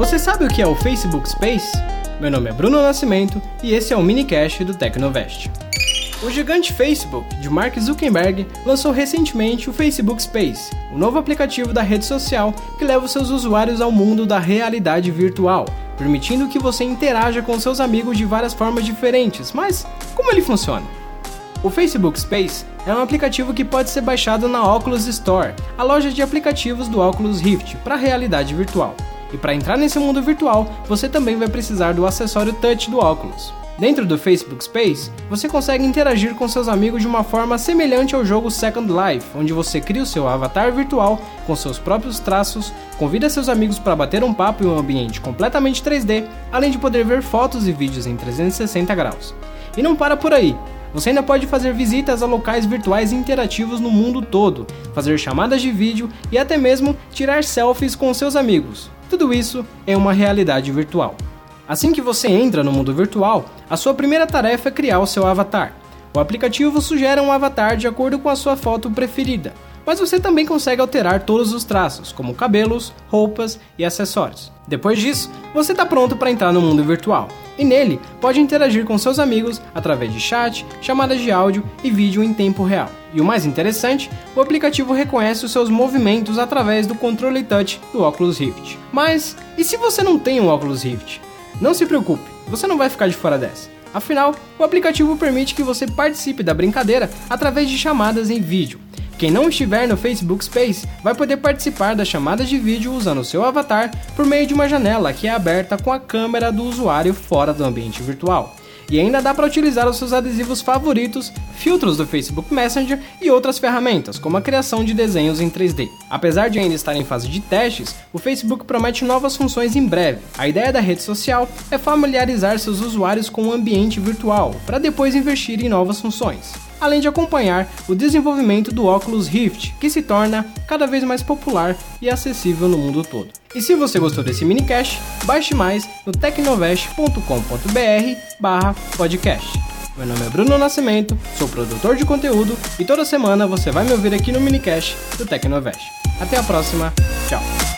Você sabe o que é o Facebook Space? Meu nome é Bruno Nascimento e esse é o minicast do Tecnovest. O gigante Facebook, de Mark Zuckerberg, lançou recentemente o Facebook Space, o novo aplicativo da rede social que leva seus usuários ao mundo da realidade virtual, permitindo que você interaja com seus amigos de várias formas diferentes. Mas como ele funciona? O Facebook Space é um aplicativo que pode ser baixado na Oculus Store, a loja de aplicativos do Oculus Rift para realidade virtual. E para entrar nesse mundo virtual, você também vai precisar do acessório Touch do óculos. Dentro do Facebook Space, você consegue interagir com seus amigos de uma forma semelhante ao jogo Second Life, onde você cria o seu avatar virtual com seus próprios traços, convida seus amigos para bater um papo em um ambiente completamente 3D, além de poder ver fotos e vídeos em 360 graus. E não para por aí. Você ainda pode fazer visitas a locais virtuais interativos no mundo todo, fazer chamadas de vídeo e até mesmo tirar selfies com seus amigos. Tudo isso é uma realidade virtual. Assim que você entra no mundo virtual, a sua primeira tarefa é criar o seu avatar. O aplicativo sugere um avatar de acordo com a sua foto preferida, mas você também consegue alterar todos os traços, como cabelos, roupas e acessórios. Depois disso, você está pronto para entrar no mundo virtual, e nele pode interagir com seus amigos através de chat, chamadas de áudio e vídeo em tempo real. E o mais interessante, o aplicativo reconhece os seus movimentos através do controle touch do Oculus Rift. Mas e se você não tem um Oculus Rift? Não se preocupe, você não vai ficar de fora dessa. Afinal, o aplicativo permite que você participe da brincadeira através de chamadas em vídeo. Quem não estiver no Facebook Space vai poder participar das chamadas de vídeo usando seu avatar por meio de uma janela que é aberta com a câmera do usuário fora do ambiente virtual. E ainda dá para utilizar os seus adesivos favoritos, filtros do Facebook Messenger e outras ferramentas, como a criação de desenhos em 3D. Apesar de ainda estar em fase de testes, o Facebook promete novas funções em breve. A ideia da rede social é familiarizar seus usuários com o ambiente virtual, para depois investir em novas funções além de acompanhar o desenvolvimento do óculos Rift, que se torna cada vez mais popular e acessível no mundo todo. E se você gostou desse minicast, baixe mais no tecnovest.com.br podcast. Meu nome é Bruno Nascimento, sou produtor de conteúdo e toda semana você vai me ouvir aqui no minicast do Tecnovest. Até a próxima, tchau!